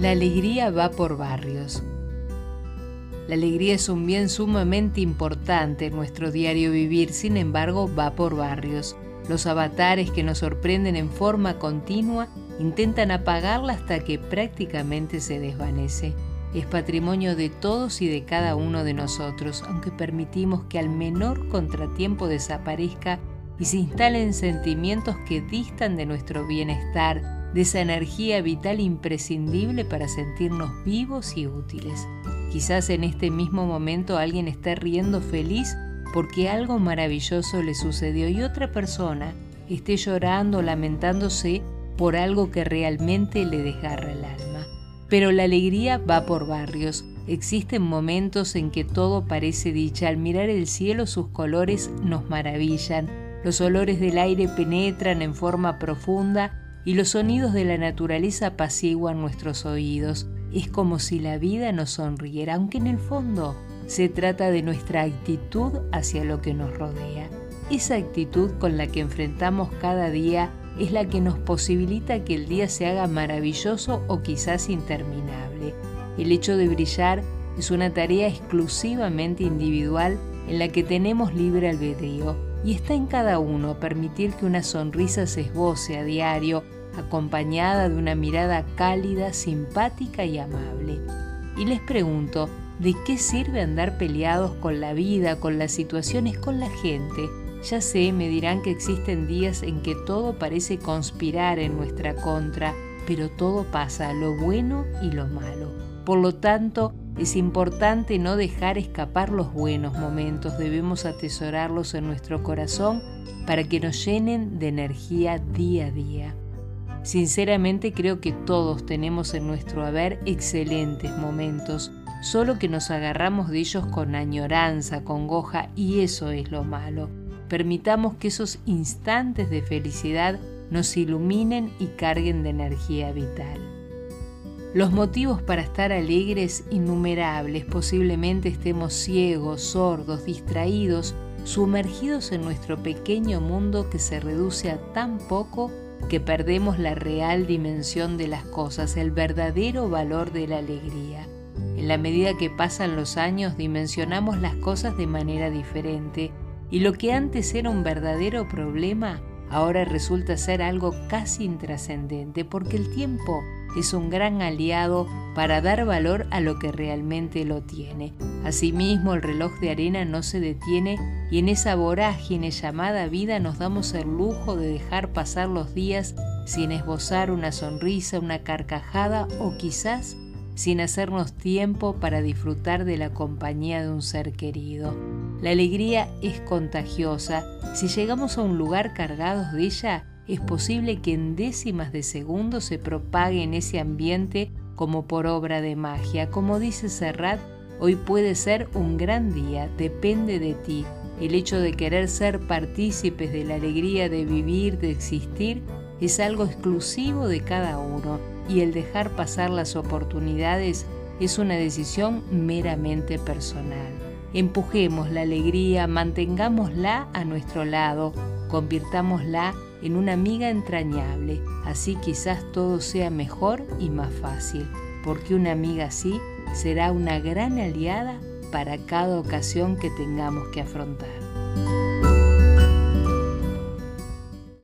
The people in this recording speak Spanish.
La alegría va por barrios. La alegría es un bien sumamente importante en nuestro diario vivir, sin embargo va por barrios. Los avatares que nos sorprenden en forma continua intentan apagarla hasta que prácticamente se desvanece. Es patrimonio de todos y de cada uno de nosotros, aunque permitimos que al menor contratiempo desaparezca y se instalen sentimientos que distan de nuestro bienestar, de esa energía vital imprescindible para sentirnos vivos y útiles. Quizás en este mismo momento alguien esté riendo feliz porque algo maravilloso le sucedió y otra persona esté llorando, lamentándose por algo que realmente le desgarra el alma. Pero la alegría va por barrios. Existen momentos en que todo parece dicha. Al mirar el cielo sus colores nos maravillan. Los olores del aire penetran en forma profunda y los sonidos de la naturaleza apaciguan nuestros oídos. Es como si la vida nos sonriera, aunque en el fondo se trata de nuestra actitud hacia lo que nos rodea. Esa actitud con la que enfrentamos cada día es la que nos posibilita que el día se haga maravilloso o quizás interminable. El hecho de brillar es una tarea exclusivamente individual en la que tenemos libre albedrío y está en cada uno permitir que una sonrisa se esboce a diario acompañada de una mirada cálida, simpática y amable. Y les pregunto, ¿de qué sirve andar peleados con la vida, con las situaciones, con la gente? Ya sé, me dirán que existen días en que todo parece conspirar en nuestra contra, pero todo pasa, lo bueno y lo malo. Por lo tanto, es importante no dejar escapar los buenos momentos, debemos atesorarlos en nuestro corazón para que nos llenen de energía día a día. Sinceramente creo que todos tenemos en nuestro haber excelentes momentos, solo que nos agarramos de ellos con añoranza, con goja, y eso es lo malo. Permitamos que esos instantes de felicidad nos iluminen y carguen de energía vital. Los motivos para estar alegres innumerables, posiblemente estemos ciegos, sordos, distraídos, sumergidos en nuestro pequeño mundo que se reduce a tan poco que perdemos la real dimensión de las cosas, el verdadero valor de la alegría. En la medida que pasan los años dimensionamos las cosas de manera diferente y lo que antes era un verdadero problema ahora resulta ser algo casi intrascendente porque el tiempo es un gran aliado para dar valor a lo que realmente lo tiene. Asimismo, el reloj de arena no se detiene y en esa vorágine llamada vida nos damos el lujo de dejar pasar los días sin esbozar una sonrisa, una carcajada o quizás sin hacernos tiempo para disfrutar de la compañía de un ser querido. La alegría es contagiosa. Si llegamos a un lugar cargados de ella, es posible que en décimas de segundo se propague en ese ambiente como por obra de magia. Como dice Serrat, hoy puede ser un gran día, depende de ti. El hecho de querer ser partícipes de la alegría de vivir, de existir, es algo exclusivo de cada uno y el dejar pasar las oportunidades es una decisión meramente personal. Empujemos la alegría, mantengámosla a nuestro lado, convirtámosla en una amiga entrañable, así quizás todo sea mejor y más fácil, porque una amiga así será una gran aliada para cada ocasión que tengamos que afrontar.